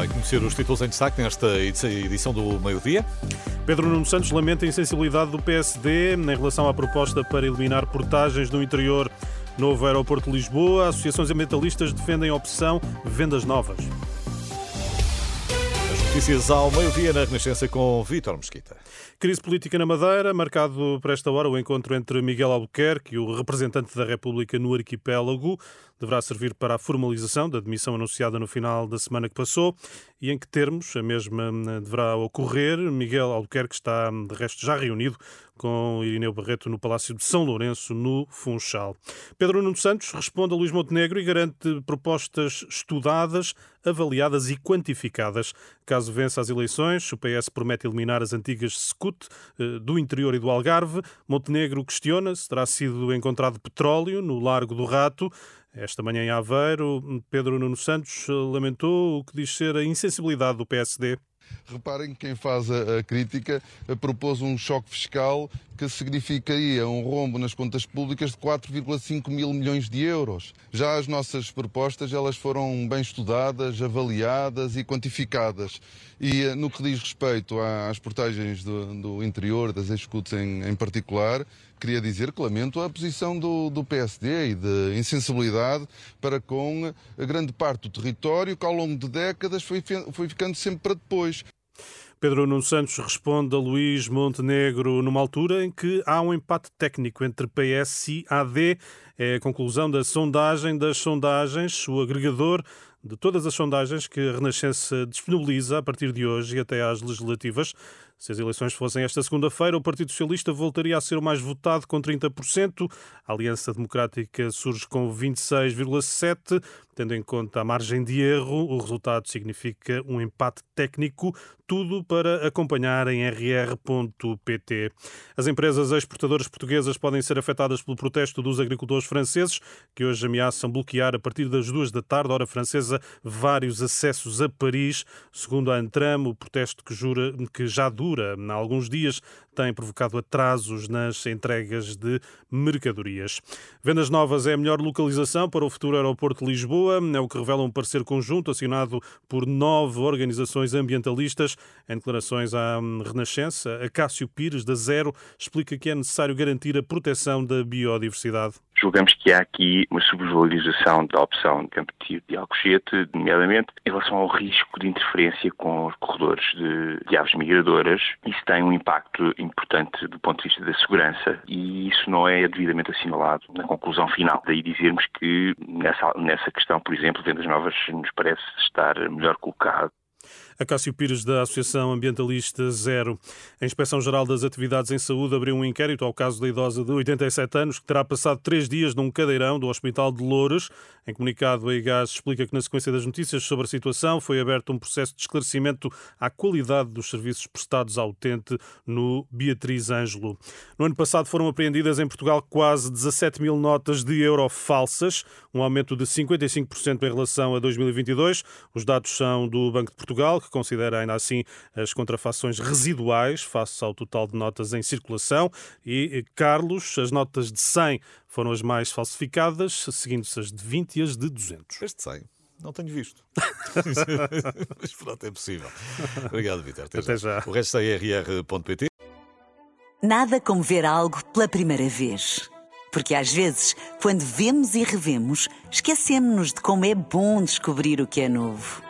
Vai conhecer os títulos em destaque nesta edição do meio-dia. Pedro Nuno Santos lamenta a insensibilidade do PSD em relação à proposta para eliminar portagens no interior. Novo aeroporto de Lisboa, associações ambientalistas defendem a opção vendas novas. As notícias ao meio-dia na Renascença com Vítor Mesquita. Crise política na Madeira, marcado por esta hora o encontro entre Miguel Albuquerque e o representante da República no arquipélago. Deverá servir para a formalização da demissão anunciada no final da semana que passou e em que termos a mesma hum, deverá ocorrer. Miguel Albuquerque está, hum, de resto, já reunido com Irineu Barreto no Palácio de São Lourenço, no Funchal. Pedro Nuno Santos responde a Luís Montenegro e garante propostas estudadas, avaliadas e quantificadas. Caso vença as eleições, o PS promete eliminar as antigas SECUT eh, do interior e do Algarve. Montenegro questiona se terá sido encontrado petróleo no Largo do Rato. Esta manhã em Aveiro, Pedro Nuno Santos lamentou o que diz ser a insensibilidade do PSD. Reparem que quem faz a, a crítica a, propôs um choque fiscal que significaria um rombo nas contas públicas de 4,5 mil milhões de euros. Já as nossas propostas, elas foram bem estudadas, avaliadas e quantificadas. E eh, no que diz respeito às portagens do, do interior, das escutas em, em, particular, queria dizer que lamento a posição do, do PSD e de insensibilidade para com a grande parte do território que ao longo de décadas foi, foi ficando sempre para depois. Pedro Nuno Santos responde a Luís Montenegro numa altura em que há um empate técnico entre PS e AD. É a conclusão da sondagem das sondagens, o agregador de todas as sondagens que a Renascença disponibiliza a partir de hoje e até às legislativas. Se as eleições fossem esta segunda-feira, o Partido Socialista voltaria a ser o mais votado, com 30%. A Aliança Democrática surge com 26,7%. Tendo em conta a margem de erro, o resultado significa um empate técnico, tudo para acompanhar em rr.pt. As empresas exportadoras portuguesas podem ser afetadas pelo protesto dos agricultores franceses, que hoje ameaçam bloquear a partir das duas da tarde, hora francesa, vários acessos a Paris. Segundo a Antram, o protesto que, jura, que já dura há alguns dias tem provocado atrasos nas entregas de mercadorias. Vendas Novas é a melhor localização para o futuro aeroporto de Lisboa, é o que revela um parecer conjunto assinado por nove organizações ambientalistas. Em declarações à Renascença, Acácio Pires, da Zero, explica que é necessário garantir a proteção da biodiversidade. Julgamos que há aqui uma subvalorização da opção de tiro de Alcochete, nomeadamente em relação ao risco de interferência com os corredores de, de aves migradoras. Isso tem um impacto importante do ponto de vista da segurança e isso não é devidamente assinalado na conclusão final. Daí dizermos que nessa, nessa questão, por exemplo, Vendas Novas nos parece estar melhor colocado Acácio Pires, da Associação Ambientalista Zero. A Inspeção-Geral das Atividades em Saúde abriu um inquérito ao caso da idosa de 87 anos que terá passado três dias num cadeirão do Hospital de Louros. Em comunicado, a IGAS explica que, na sequência das notícias sobre a situação, foi aberto um processo de esclarecimento à qualidade dos serviços prestados ao utente no Beatriz Ângelo. No ano passado foram apreendidas em Portugal quase 17 mil notas de euro falsas, um aumento de 55% em relação a 2022. Os dados são do Banco de Portugal, que considera ainda assim as contrafações residuais face ao total de notas em circulação. E, Carlos, as notas de 100 foram as mais falsificadas, seguindo-se as de 20 e as de 200. Este 100. Não tenho visto. Mas pronto, é possível. Obrigado, Vitor. Até, Até já. já. O resto é rr.pt. Nada como ver algo pela primeira vez. Porque às vezes, quando vemos e revemos, esquecemos-nos de como é bom descobrir o que é novo.